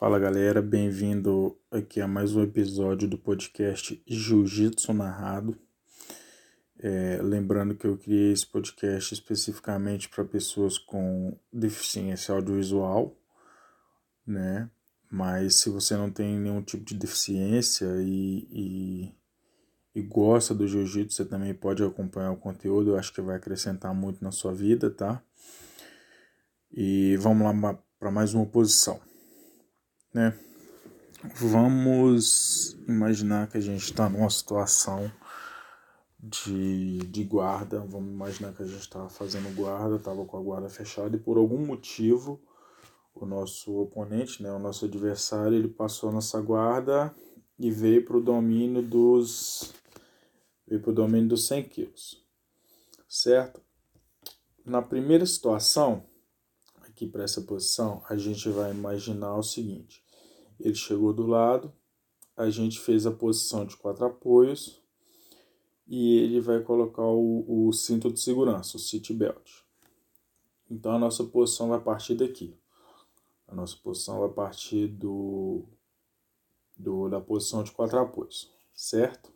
Fala galera, bem-vindo aqui a mais um episódio do podcast Jiu-Jitsu Narrado. É, lembrando que eu criei esse podcast especificamente para pessoas com deficiência audiovisual, né? Mas se você não tem nenhum tipo de deficiência e, e, e gosta do jiu-jitsu, você também pode acompanhar o conteúdo, eu acho que vai acrescentar muito na sua vida, tá? E vamos lá para mais uma posição né? Vamos imaginar que a gente está numa situação de, de guarda. Vamos imaginar que a gente estava fazendo guarda, estava com a guarda fechada e por algum motivo o nosso oponente, né, o nosso adversário, ele passou nossa guarda e veio para o domínio dos veio para o domínio dos 100 quilos, certo? Na primeira situação, aqui para essa posição, a gente vai imaginar o seguinte: ele chegou do lado, a gente fez a posição de quatro apoios e ele vai colocar o, o cinto de segurança, o seat belt. Então a nossa posição vai partir daqui. A nossa posição vai partir do, do da posição de quatro apoios, certo?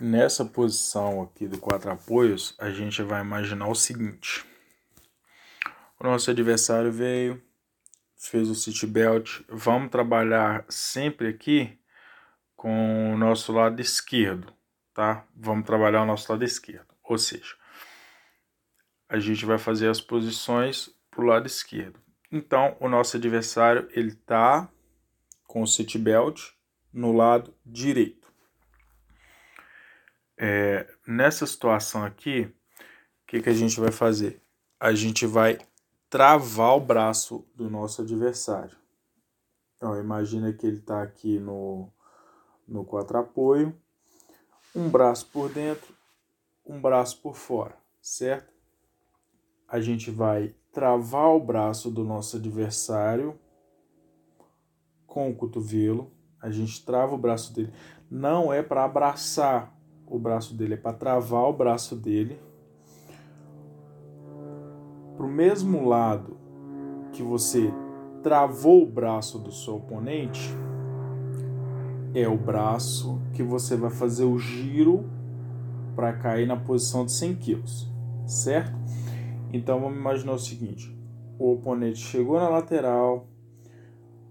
Nessa posição aqui de quatro apoios, a gente vai imaginar o seguinte: o nosso adversário veio, fez o city belt. Vamos trabalhar sempre aqui com o nosso lado esquerdo, tá? Vamos trabalhar o nosso lado esquerdo. Ou seja, a gente vai fazer as posições para o lado esquerdo. Então, o nosso adversário ele tá com o city belt no lado direito. É, nessa situação aqui, o que, que a gente vai fazer? A gente vai travar o braço do nosso adversário. Então, imagina que ele está aqui no, no quatro apoio, um braço por dentro, um braço por fora, certo? A gente vai travar o braço do nosso adversário com o cotovelo. A gente trava o braço dele. Não é para abraçar o braço dele, é para travar o braço dele para o mesmo lado que você travou o braço do seu oponente, é o braço que você vai fazer o giro para cair na posição de 100 quilos, certo? Então vamos imaginar o seguinte: o oponente chegou na lateral,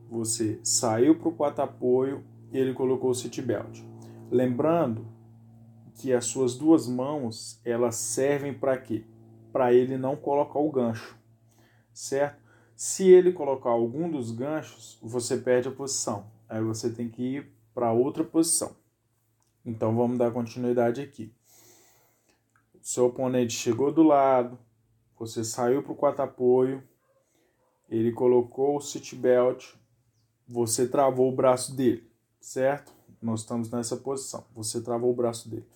você saiu para o quatro apoio e ele colocou o seat belt. Lembrando que as suas duas mãos elas servem para quê? Para ele não colocar o gancho, certo? Se ele colocar algum dos ganchos, você perde a posição. Aí você tem que ir para outra posição. Então vamos dar continuidade aqui. Seu oponente chegou do lado, você saiu para o quatro apoio, ele colocou o seat belt, você travou o braço dele, certo? Nós estamos nessa posição. Você travou o braço dele.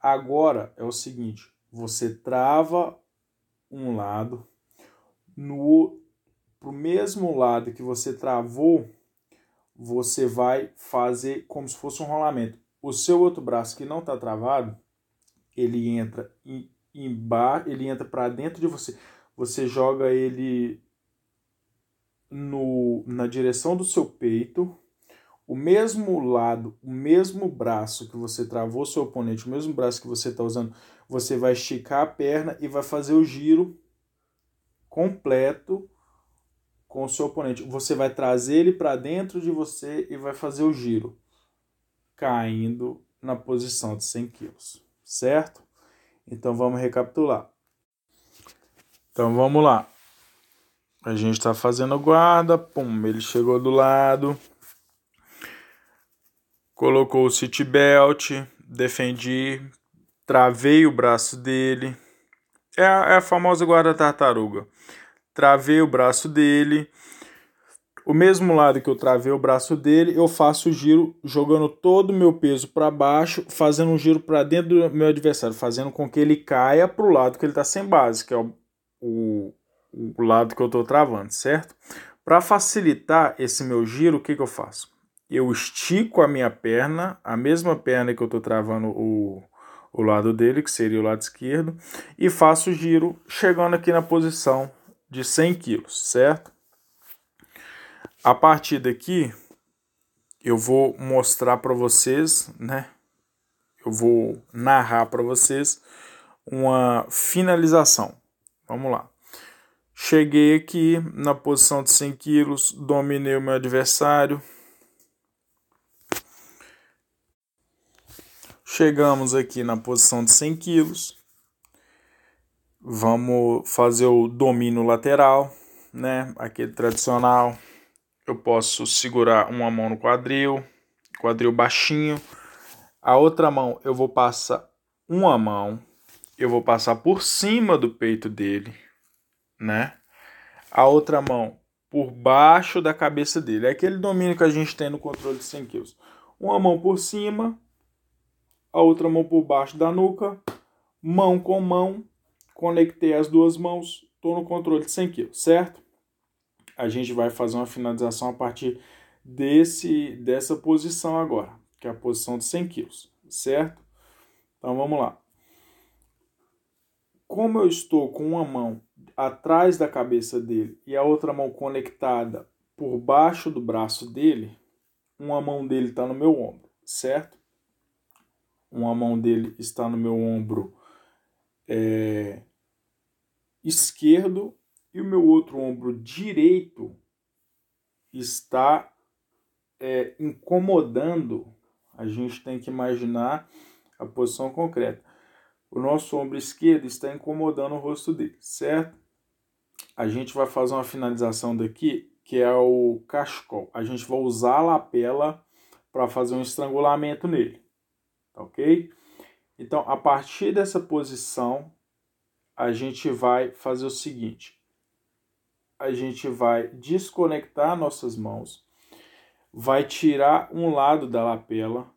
Agora é o seguinte: você trava um lado no pro mesmo lado que você travou, você vai fazer como se fosse um rolamento. O seu outro braço que não está travado, ele entra em, embaixo, ele entra para dentro de você. Você joga ele no, na direção do seu peito o mesmo lado, o mesmo braço que você travou seu oponente, o mesmo braço que você está usando, você vai esticar a perna e vai fazer o giro completo com o seu oponente. Você vai trazer ele para dentro de você e vai fazer o giro, caindo na posição de 100 quilos, certo? Então vamos recapitular. Então vamos lá. A gente está fazendo guarda, pum, ele chegou do lado, colocou o seat belt, defendi, travei o braço dele. É a, é a famosa guarda-tartaruga. Travei o braço dele. O mesmo lado que eu travei o braço dele, eu faço o giro jogando todo o meu peso para baixo, fazendo um giro para dentro do meu adversário, fazendo com que ele caia para o lado que ele está sem base, que é o, o, o lado que eu estou travando, certo? Para facilitar esse meu giro, o que, que eu faço? Eu estico a minha perna, a mesma perna que eu estou travando o, o lado dele, que seria o lado esquerdo, e faço o giro chegando aqui na posição de 100 quilos, certo? A partir daqui, eu vou mostrar para vocês, né? Eu vou narrar para vocês uma finalização. Vamos lá. Cheguei aqui na posição de 100 quilos, dominei o meu adversário. Chegamos aqui na posição de 100 quilos. Vamos fazer o domínio lateral, né? Aquele tradicional. Eu posso segurar uma mão no quadril, quadril baixinho. A outra mão eu vou passar uma mão, eu vou passar por cima do peito dele, né? A outra mão por baixo da cabeça dele. É aquele domínio que a gente tem no controle de 100 kg. Uma mão por cima, a outra mão por baixo da nuca, mão com mão, conectei as duas mãos, estou no controle de 100 kg, certo? A gente vai fazer uma finalização a partir desse, dessa posição agora, que é a posição de 100 kg, certo? Então vamos lá. Como eu estou com uma mão atrás da cabeça dele e a outra mão conectada por baixo do braço dele, uma mão dele está no meu ombro, certo? Uma mão dele está no meu ombro é, esquerdo e o meu outro ombro direito está é, incomodando. A gente tem que imaginar a posição concreta. O nosso ombro esquerdo está incomodando o rosto dele, certo? A gente vai fazer uma finalização daqui, que é o cachecol. A gente vai usar a lapela para fazer um estrangulamento nele, ok? Então, a partir dessa posição, a gente vai fazer o seguinte: a gente vai desconectar nossas mãos, vai tirar um lado da lapela,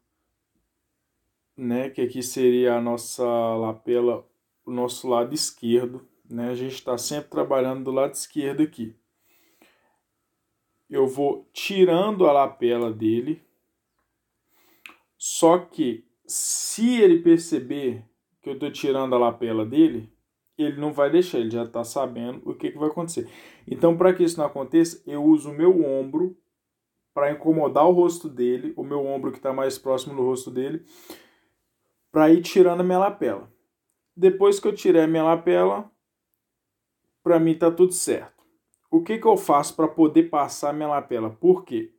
né, que aqui seria a nossa lapela, o nosso lado esquerdo, né? A gente está sempre trabalhando do lado esquerdo aqui. Eu vou tirando a lapela dele, só que se ele perceber que eu estou tirando a lapela dele, ele não vai deixar, ele já está sabendo o que, que vai acontecer. Então, para que isso não aconteça, eu uso o meu ombro para incomodar o rosto dele, o meu ombro que está mais próximo do rosto dele, para ir tirando a minha lapela. Depois que eu tirei a minha lapela, para mim tá tudo certo. O que, que eu faço para poder passar a minha lapela? Por quê?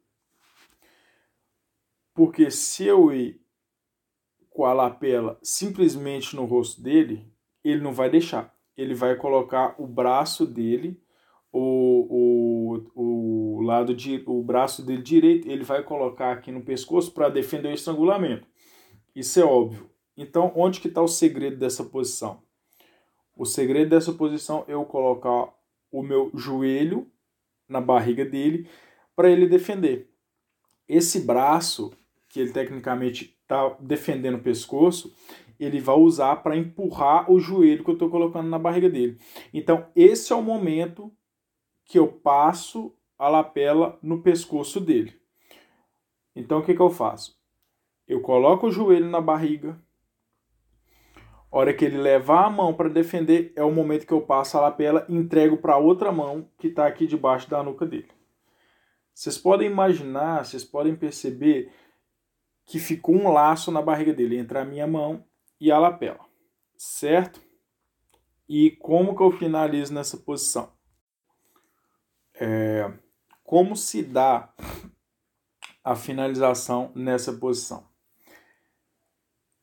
Porque se eu ir com a lapela simplesmente no rosto dele, ele não vai deixar. Ele vai colocar o braço dele, o, o, o lado de o braço dele direito, ele vai colocar aqui no pescoço para defender o estrangulamento. Isso é óbvio. Então, onde que está o segredo dessa posição? O segredo dessa posição é eu colocar o meu joelho na barriga dele para ele defender. Esse braço, que ele tecnicamente está defendendo o pescoço, ele vai usar para empurrar o joelho que eu estou colocando na barriga dele. Então, esse é o momento que eu passo a lapela no pescoço dele. Então, o que, que eu faço? Eu coloco o joelho na barriga, a hora que ele levar a mão para defender, é o momento que eu passo a lapela e entrego para outra mão que está aqui debaixo da nuca dele. Vocês podem imaginar, vocês podem perceber que ficou um laço na barriga dele entre a minha mão e a lapela, certo? E como que eu finalizo nessa posição? É, como se dá a finalização nessa posição?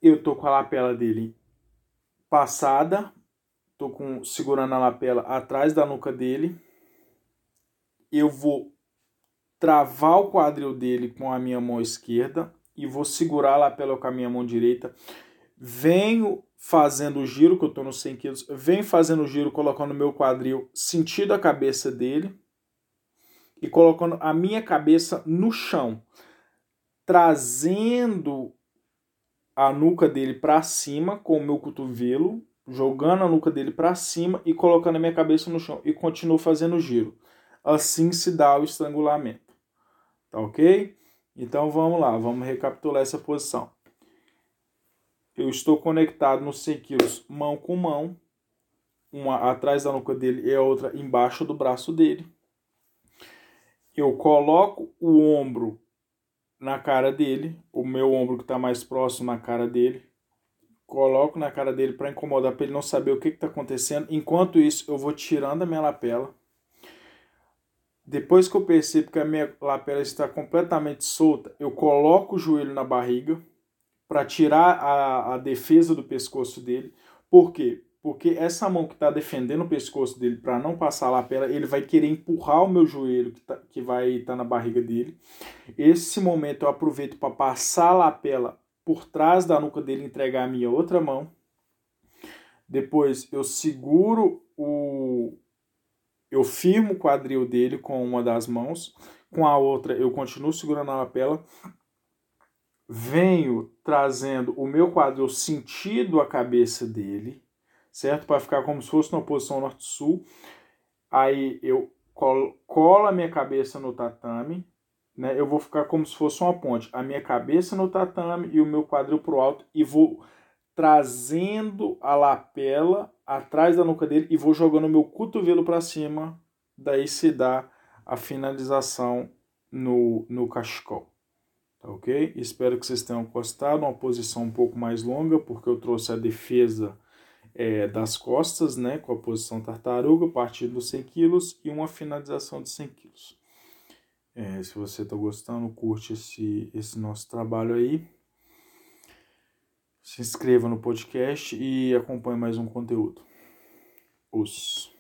Eu tô com a lapela dele passada, tô com segurando a lapela atrás da nuca dele. Eu vou travar o quadril dele com a minha mão esquerda e vou segurar a lapela com a minha mão direita. Venho fazendo o giro, que eu tô no 100 quilos, venho fazendo o giro, colocando meu quadril sentido a cabeça dele e colocando a minha cabeça no chão, trazendo a nuca dele para cima com o meu cotovelo, jogando a nuca dele para cima e colocando a minha cabeça no chão e continuo fazendo o giro. Assim se dá o estrangulamento. Tá ok? Então vamos lá, vamos recapitular essa posição. Eu estou conectado nos 100 quilos, mão com mão, uma atrás da nuca dele e a outra embaixo do braço dele. eu coloco o ombro na cara dele, o meu ombro que está mais próximo na cara dele, coloco na cara dele para incomodar, para ele não saber o que está acontecendo. Enquanto isso, eu vou tirando a minha lapela. Depois que eu percebo que a minha lapela está completamente solta, eu coloco o joelho na barriga para tirar a, a defesa do pescoço dele. Por quê? Porque essa mão que está defendendo o pescoço dele para não passar a lapela, ele vai querer empurrar o meu joelho que, tá, que vai estar tá na barriga dele. Esse momento eu aproveito para passar a lapela por trás da nuca dele, entregar a minha outra mão. Depois eu seguro o. Eu firmo o quadril dele com uma das mãos, com a outra eu continuo segurando a lapela venho trazendo o meu quadril sentido a cabeça dele, certo? Para ficar como se fosse na posição norte-sul. Aí eu colo, colo a minha cabeça no tatame, né? Eu vou ficar como se fosse uma ponte. A minha cabeça no tatame e o meu quadril pro alto e vou trazendo a lapela atrás da nuca dele e vou jogando meu cotovelo para cima. Daí se dá a finalização no, no cachecol. Tá ok? Espero que vocês tenham gostado. Uma posição um pouco mais longa, porque eu trouxe a defesa é, das costas, né? Com a posição tartaruga, partindo dos 100 kg e uma finalização de 100 kg. É, se você está gostando, curte esse, esse nosso trabalho aí. Se inscreva no podcast e acompanhe mais um conteúdo. Os.